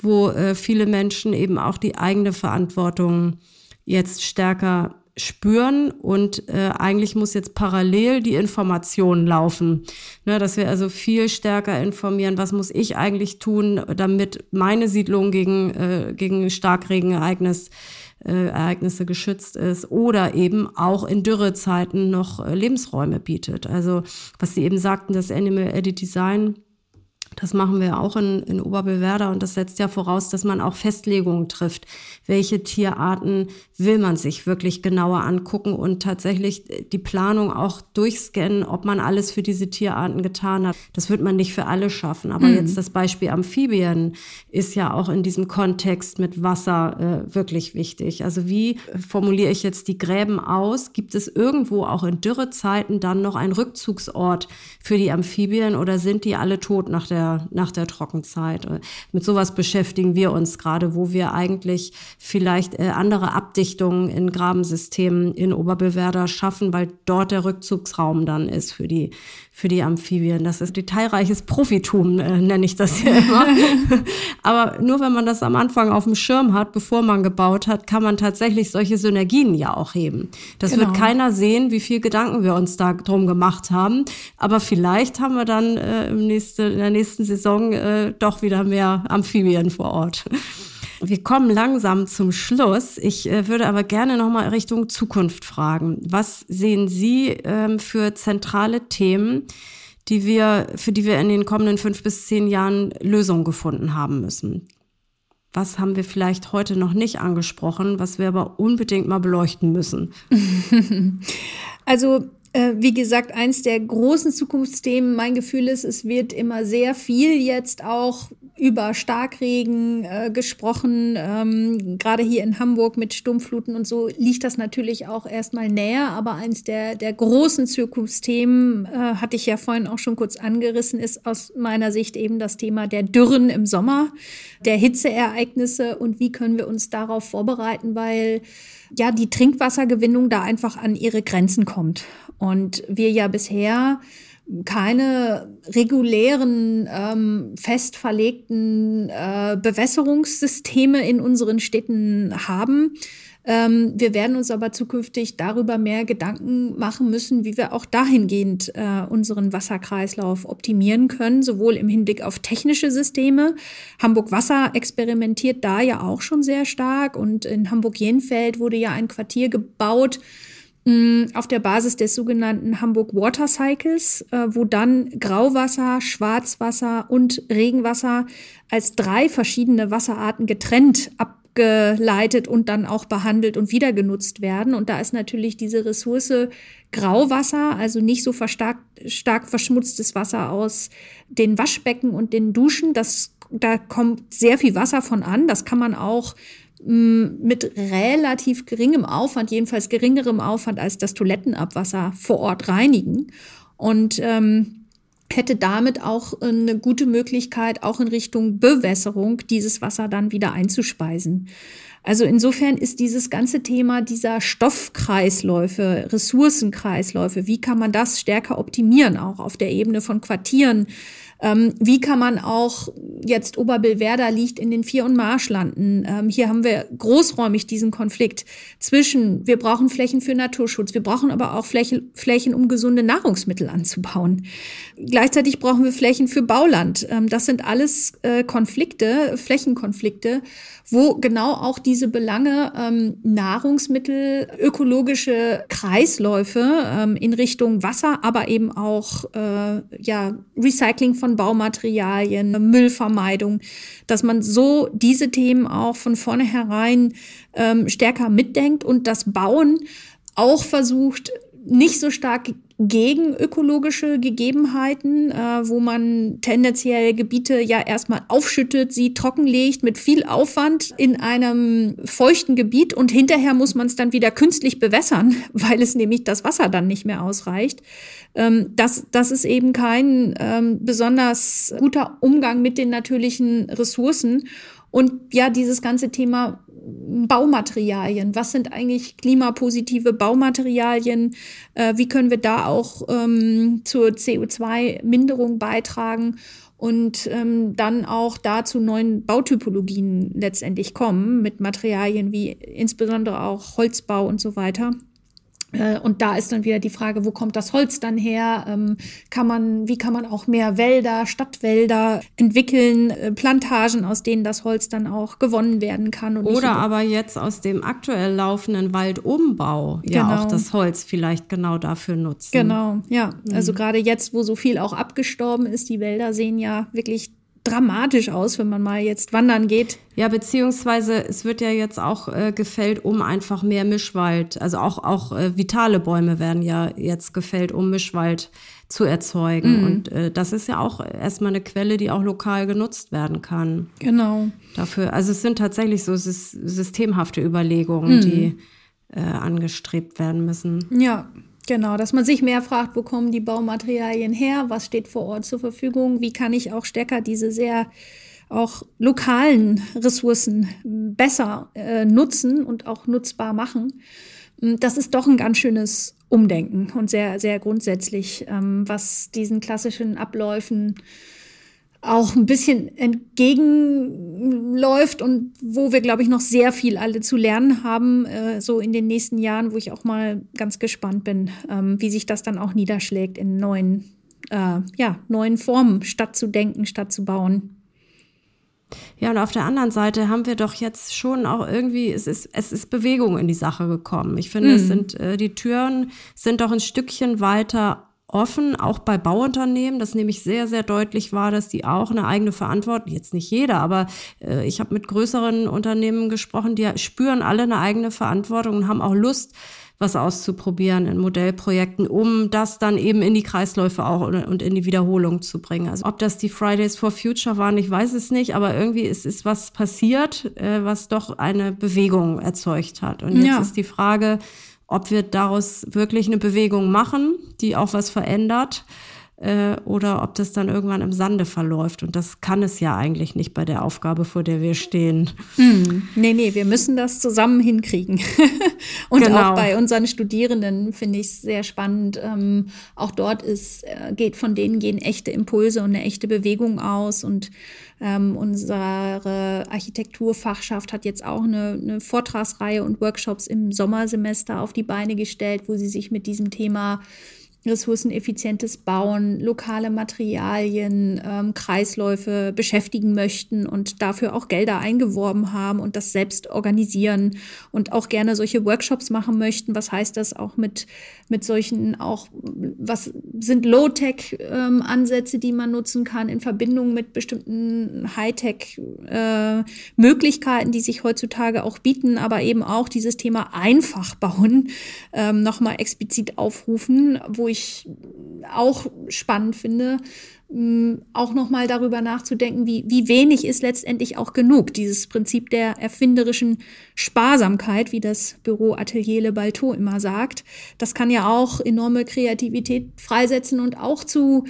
wo äh, viele Menschen eben auch die eigene Verantwortung jetzt stärker spüren und äh, eigentlich muss jetzt parallel die Information laufen, ne, dass wir also viel stärker informieren, was muss ich eigentlich tun, damit meine Siedlung gegen äh, gegen Starkregenereignis äh, Ereignisse geschützt ist oder eben auch in Dürrezeiten noch äh, Lebensräume bietet. Also was Sie eben sagten, das Animal Edit Design das machen wir auch in, in Oberbewerder und das setzt ja voraus, dass man auch Festlegungen trifft. Welche Tierarten will man sich wirklich genauer angucken und tatsächlich die Planung auch durchscannen, ob man alles für diese Tierarten getan hat. Das wird man nicht für alle schaffen. Aber mhm. jetzt das Beispiel Amphibien ist ja auch in diesem Kontext mit Wasser äh, wirklich wichtig. Also wie formuliere ich jetzt die Gräben aus? Gibt es irgendwo auch in Dürrezeiten dann noch einen Rückzugsort für die Amphibien oder sind die alle tot nach der der, nach der Trockenzeit. Mit sowas beschäftigen wir uns gerade, wo wir eigentlich vielleicht äh, andere Abdichtungen in Grabensystemen in Oberbewerder schaffen, weil dort der Rückzugsraum dann ist für die, für die Amphibien. Das ist detailreiches Profitum, äh, nenne ich das ja immer. Aber nur wenn man das am Anfang auf dem Schirm hat, bevor man gebaut hat, kann man tatsächlich solche Synergien ja auch heben. Das genau. wird keiner sehen, wie viel Gedanken wir uns da drum gemacht haben. Aber vielleicht haben wir dann äh, im nächste, in der nächsten Saison äh, doch wieder mehr Amphibien vor Ort. Wir kommen langsam zum Schluss. Ich äh, würde aber gerne noch mal Richtung Zukunft fragen. Was sehen Sie ähm, für zentrale Themen, die wir, für die wir in den kommenden fünf bis zehn Jahren Lösungen gefunden haben müssen? Was haben wir vielleicht heute noch nicht angesprochen, was wir aber unbedingt mal beleuchten müssen? Also wie gesagt, eins der großen Zukunftsthemen, mein Gefühl ist, es wird immer sehr viel jetzt auch über Starkregen äh, gesprochen. Ähm, Gerade hier in Hamburg mit Sturmfluten und so liegt das natürlich auch erstmal näher. Aber eins der, der großen Zukunftsthemen, äh, hatte ich ja vorhin auch schon kurz angerissen, ist aus meiner Sicht eben das Thema der Dürren im Sommer, der Hitzeereignisse und wie können wir uns darauf vorbereiten, weil ja die Trinkwassergewinnung da einfach an ihre Grenzen kommt. Und wir ja bisher keine regulären, ähm, fest verlegten äh, Bewässerungssysteme in unseren Städten haben. Ähm, wir werden uns aber zukünftig darüber mehr Gedanken machen müssen, wie wir auch dahingehend äh, unseren Wasserkreislauf optimieren können, sowohl im Hinblick auf technische Systeme. Hamburg Wasser experimentiert da ja auch schon sehr stark und in Hamburg-Jenfeld wurde ja ein Quartier gebaut, auf der Basis des sogenannten Hamburg Water Cycles, äh, wo dann Grauwasser, Schwarzwasser und Regenwasser als drei verschiedene Wasserarten getrennt ab abgeleitet und dann auch behandelt und wieder genutzt werden. Und da ist natürlich diese Ressource Grauwasser, also nicht so stark, verschmutztes Wasser aus den Waschbecken und den Duschen. Das, da kommt sehr viel Wasser von an. Das kann man auch mm, mit relativ geringem Aufwand, jedenfalls geringerem Aufwand als das Toilettenabwasser vor Ort reinigen. Und ähm, hätte damit auch eine gute Möglichkeit, auch in Richtung Bewässerung dieses Wasser dann wieder einzuspeisen. Also insofern ist dieses ganze Thema dieser Stoffkreisläufe, Ressourcenkreisläufe, wie kann man das stärker optimieren, auch auf der Ebene von Quartieren, ähm, wie kann man auch jetzt Oberbillwerder liegt in den Vier- und Marschlanden. Ähm, hier haben wir großräumig diesen Konflikt zwischen, wir brauchen Flächen für Naturschutz, wir brauchen aber auch Fläche, Flächen, um gesunde Nahrungsmittel anzubauen. Gleichzeitig brauchen wir Flächen für Bauland. Ähm, das sind alles äh, Konflikte, Flächenkonflikte, wo genau auch diese Belange ähm, Nahrungsmittel, ökologische Kreisläufe ähm, in Richtung Wasser, aber eben auch äh, ja, Recycling von Baumaterialien, Müllvermeidung, dass man so diese Themen auch von vornherein ähm, stärker mitdenkt und das Bauen auch versucht, nicht so stark gegen ökologische Gegebenheiten, äh, wo man tendenziell Gebiete ja erstmal aufschüttet, sie trockenlegt mit viel Aufwand in einem feuchten Gebiet und hinterher muss man es dann wieder künstlich bewässern, weil es nämlich das Wasser dann nicht mehr ausreicht. Ähm, das, das ist eben kein ähm, besonders guter Umgang mit den natürlichen Ressourcen. Und ja, dieses ganze Thema Baumaterialien. Was sind eigentlich klimapositive Baumaterialien? Äh, wie können wir da auch ähm, zur CO2-Minderung beitragen? Und ähm, dann auch da zu neuen Bautypologien letztendlich kommen, mit Materialien wie insbesondere auch Holzbau und so weiter. Äh, und da ist dann wieder die Frage, wo kommt das Holz dann her? Ähm, kann man, wie kann man auch mehr Wälder, Stadtwälder entwickeln, äh, Plantagen, aus denen das Holz dann auch gewonnen werden kann? Oder aber jetzt aus dem aktuell laufenden Waldumbau genau. ja auch das Holz vielleicht genau dafür nutzen. Genau, ja. Mhm. Also gerade jetzt, wo so viel auch abgestorben ist, die Wälder sehen ja wirklich dramatisch aus, wenn man mal jetzt wandern geht. Ja, beziehungsweise es wird ja jetzt auch äh, gefällt, um einfach mehr Mischwald, also auch, auch äh, vitale Bäume werden ja jetzt gefällt, um Mischwald zu erzeugen. Mhm. Und äh, das ist ja auch erstmal eine Quelle, die auch lokal genutzt werden kann. Genau. Dafür, also es sind tatsächlich so systemhafte Überlegungen, mhm. die äh, angestrebt werden müssen. Ja, Genau, dass man sich mehr fragt, wo kommen die Baumaterialien her, was steht vor Ort zur Verfügung, wie kann ich auch stärker diese sehr auch lokalen Ressourcen besser äh, nutzen und auch nutzbar machen. Hm, das ist doch ein ganz schönes Umdenken und sehr, sehr grundsätzlich, ähm, was diesen klassischen Abläufen auch ein bisschen entgegenläuft und wo wir, glaube ich, noch sehr viel alle zu lernen haben, äh, so in den nächsten Jahren, wo ich auch mal ganz gespannt bin, ähm, wie sich das dann auch niederschlägt in neuen, äh, ja, neuen Formen, statt zu denken, statt zu bauen. Ja, und auf der anderen Seite haben wir doch jetzt schon auch irgendwie, es ist, es ist Bewegung in die Sache gekommen. Ich finde, mhm. es sind, äh, die Türen sind doch ein Stückchen weiter offen, auch bei Bauunternehmen, das nämlich sehr, sehr deutlich war, dass die auch eine eigene Verantwortung, jetzt nicht jeder, aber äh, ich habe mit größeren Unternehmen gesprochen, die spüren alle eine eigene Verantwortung und haben auch Lust, was auszuprobieren in Modellprojekten, um das dann eben in die Kreisläufe auch und in die Wiederholung zu bringen. Also ob das die Fridays for Future waren, ich weiß es nicht, aber irgendwie ist, ist was passiert, äh, was doch eine Bewegung erzeugt hat. Und jetzt ja. ist die Frage, ob wir daraus wirklich eine Bewegung machen, die auch was verändert, äh, oder ob das dann irgendwann im Sande verläuft. Und das kann es ja eigentlich nicht bei der Aufgabe, vor der wir stehen. Hm. Nee, nee, wir müssen das zusammen hinkriegen. und genau. auch bei unseren Studierenden finde ich es sehr spannend. Ähm, auch dort ist, äh, geht von denen gehen echte Impulse und eine echte Bewegung aus. Und ähm, unsere Architekturfachschaft hat jetzt auch eine, eine Vortragsreihe und Workshops im Sommersemester auf die Beine gestellt, wo sie sich mit diesem Thema ressourceneffizientes Bauen, lokale Materialien, ähm, Kreisläufe beschäftigen möchten und dafür auch Gelder eingeworben haben und das selbst organisieren und auch gerne solche Workshops machen möchten. Was heißt das auch mit, mit solchen auch, was sind Low-Tech-Ansätze, ähm, die man nutzen kann in Verbindung mit bestimmten High-Tech-Möglichkeiten, äh, die sich heutzutage auch bieten, aber eben auch dieses Thema einfach bauen ähm, nochmal explizit aufrufen, wo ich auch spannend finde, mm, auch nochmal darüber nachzudenken, wie, wie wenig ist letztendlich auch genug. Dieses Prinzip der erfinderischen Sparsamkeit, wie das Büro Atelier Le Balto immer sagt, das kann ja auch enorme Kreativität freisetzen und auch zu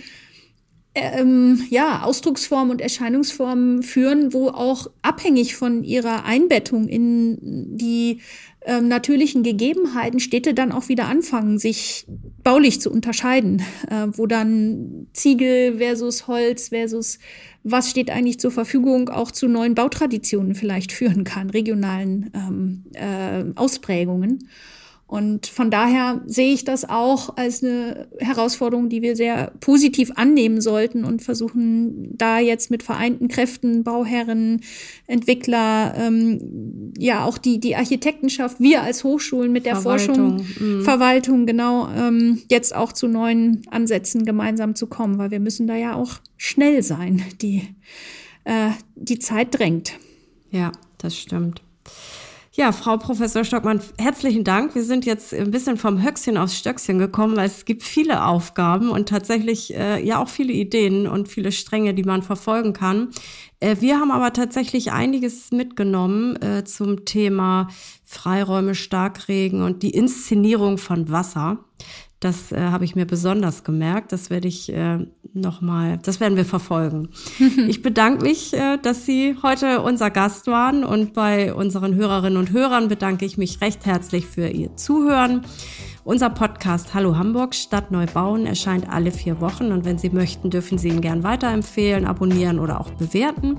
ähm, ja, Ausdrucksformen und Erscheinungsformen führen, wo auch abhängig von ihrer Einbettung in die ähm, natürlichen Gegebenheiten Städte dann auch wieder anfangen, sich baulich zu unterscheiden, äh, wo dann Ziegel versus Holz versus was steht eigentlich zur Verfügung, auch zu neuen Bautraditionen vielleicht führen kann, regionalen ähm, äh, Ausprägungen. Und von daher sehe ich das auch als eine Herausforderung, die wir sehr positiv annehmen sollten und versuchen, da jetzt mit vereinten Kräften, Bauherren, Entwickler, ähm, ja auch die, die Architektenschaft, wir als Hochschulen mit der Verwaltung. Forschung, mhm. Verwaltung, genau, ähm, jetzt auch zu neuen Ansätzen gemeinsam zu kommen, weil wir müssen da ja auch schnell sein. Die, äh, die Zeit drängt. Ja, das stimmt. Ja, Frau Professor Stockmann, herzlichen Dank. Wir sind jetzt ein bisschen vom Höchstchen aufs Stöckchen gekommen, weil es gibt viele Aufgaben und tatsächlich äh, ja auch viele Ideen und viele Stränge, die man verfolgen kann. Äh, wir haben aber tatsächlich einiges mitgenommen äh, zum Thema Freiräume, Starkregen und die Inszenierung von Wasser. Das äh, habe ich mir besonders gemerkt. Das werde ich äh, noch mal, das werden wir verfolgen. ich bedanke mich, äh, dass Sie heute unser Gast waren und bei unseren Hörerinnen und Hörern bedanke ich mich recht herzlich für Ihr Zuhören. Unser Podcast Hallo Hamburg Stadt neu bauen erscheint alle vier Wochen und wenn Sie möchten, dürfen Sie ihn gern weiterempfehlen, abonnieren oder auch bewerten.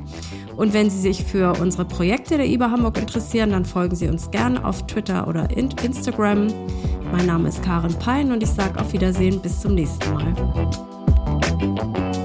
Und wenn Sie sich für unsere Projekte der IBA Hamburg interessieren, dann folgen Sie uns gern auf Twitter oder Instagram. Mein Name ist Karin Pein und ich sage auf Wiedersehen bis zum nächsten Mal. Thank you.